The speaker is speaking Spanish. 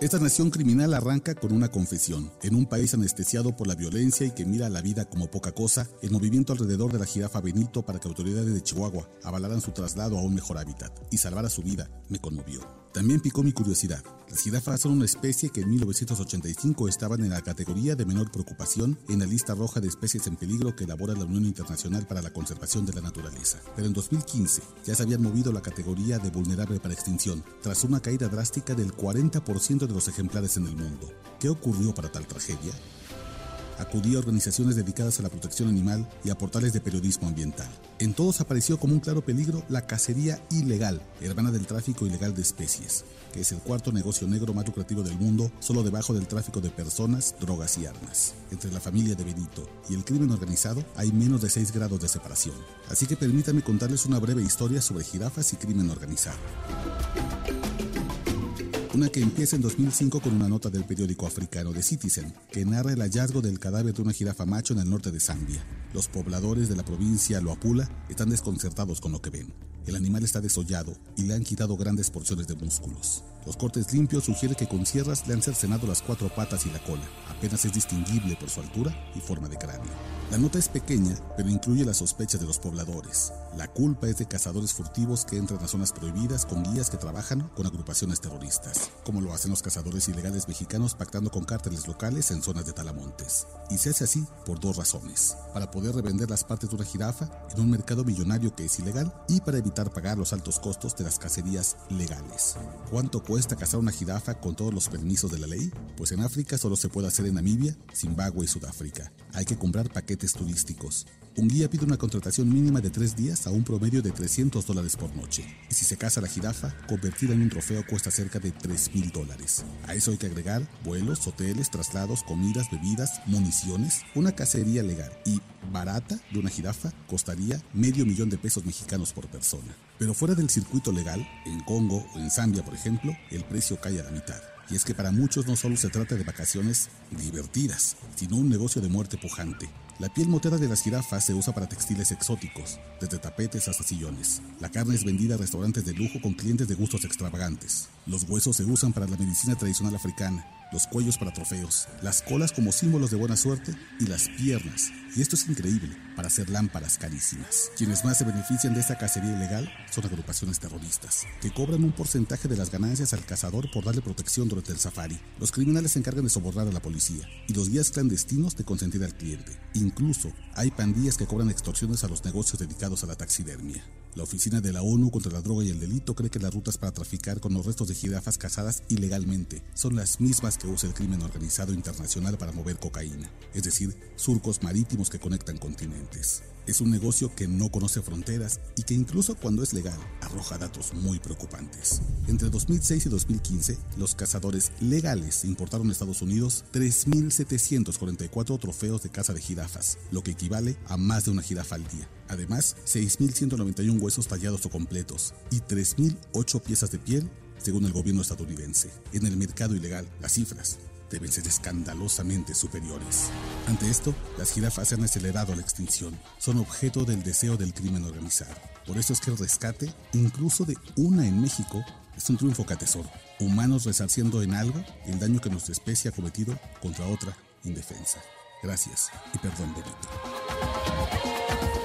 Esta nación criminal arranca con una confesión. En un país anestesiado por la violencia y que mira a la vida como poca cosa, el movimiento alrededor de la jirafa Benito para que autoridades de Chihuahua avalaran su traslado a un mejor hábitat y salvara su vida me conmovió. También picó mi curiosidad. Las jirafas son una especie que en 1985 estaban en la categoría de menor preocupación en la lista roja de especies en peligro que elabora la Unión Internacional para la Conservación de la Naturaleza. Pero en 2015 ya se habían movido la categoría de vulnerable para extinción, tras una caída drástica del 40% de los ejemplares en el mundo. ¿Qué ocurrió para tal tragedia? Acudía a organizaciones dedicadas a la protección animal y a portales de periodismo ambiental. En todos apareció como un claro peligro la cacería ilegal, hermana del tráfico ilegal de especies, que es el cuarto negocio negro más lucrativo del mundo, solo debajo del tráfico de personas, drogas y armas. Entre la familia de Benito y el crimen organizado hay menos de 6 grados de separación. Así que permítanme contarles una breve historia sobre jirafas y crimen organizado. Una que empieza en 2005 con una nota del periódico africano The Citizen, que narra el hallazgo del cadáver de una jirafa macho en el norte de Zambia. Los pobladores de la provincia Loapula están desconcertados con lo que ven. El animal está desollado y le han quitado grandes porciones de músculos. Los cortes limpios sugieren que con sierras le han cercenado las cuatro patas y la cola. Apenas es distinguible por su altura y forma de cráneo. La nota es pequeña, pero incluye las sospechas de los pobladores. La culpa es de cazadores furtivos que entran a zonas prohibidas con guías que trabajan con agrupaciones terroristas, como lo hacen los cazadores ilegales mexicanos pactando con cárteles locales en zonas de talamontes. Y se hace así por dos razones. Para poder revender las partes de una jirafa en un mercado millonario que es ilegal y para evitar pagar los altos costos de las cacerías legales. ¿Cuánto cuesta cazar una jirafa con todos los permisos de la ley? Pues en África solo se puede hacer en Namibia, Zimbabue y Sudáfrica. Hay que comprar paquetes turísticos. Un guía pide una contratación mínima de tres días a un promedio de 300 dólares por noche. Y si se caza la jirafa, convertirla en un trofeo cuesta cerca de 3 mil dólares. A eso hay que agregar vuelos, hoteles, traslados, comidas, bebidas, municiones, una cacería legal y barata de una jirafa costaría medio millón de pesos mexicanos por persona. Pero fuera del circuito legal, en Congo o en Zambia, por ejemplo, el precio cae a la mitad. Y es que para muchos no solo se trata de vacaciones divertidas, sino un negocio de muerte pujante. La piel moteada de las jirafas se usa para textiles exóticos, desde tapetes hasta sillones. La carne es vendida a restaurantes de lujo con clientes de gustos extravagantes. Los huesos se usan para la medicina tradicional africana los cuellos para trofeos, las colas como símbolos de buena suerte y las piernas, y esto es increíble, para hacer lámparas carísimas. Quienes más se benefician de esta cacería ilegal son agrupaciones terroristas, que cobran un porcentaje de las ganancias al cazador por darle protección durante el safari. Los criminales se encargan de sobornar a la policía y los guías clandestinos de consentir al cliente. Incluso hay pandillas que cobran extorsiones a los negocios dedicados a la taxidermia. La Oficina de la ONU contra la Droga y el Delito cree que las rutas para traficar con los restos de jirafas cazadas ilegalmente son las mismas que usa el crimen organizado internacional para mover cocaína, es decir, surcos marítimos que conectan continentes. Es un negocio que no conoce fronteras y que incluso cuando es legal arroja datos muy preocupantes. Entre 2006 y 2015, los cazadores legales importaron a Estados Unidos 3.744 trofeos de caza de jirafas, lo que equivale a más de una jirafa al día. Además, 6.191 huesos tallados o completos y 3.008 piezas de piel según el gobierno estadounidense. En el mercado ilegal, las cifras deben ser escandalosamente superiores. Ante esto, las jirafas se han acelerado a la extinción. Son objeto del deseo del crimen organizado. Por eso es que el rescate, incluso de una en México, es un triunfo catesoro. Humanos resarciendo en algo el daño que nuestra especie ha cometido contra otra indefensa. Gracias y perdón, Benito.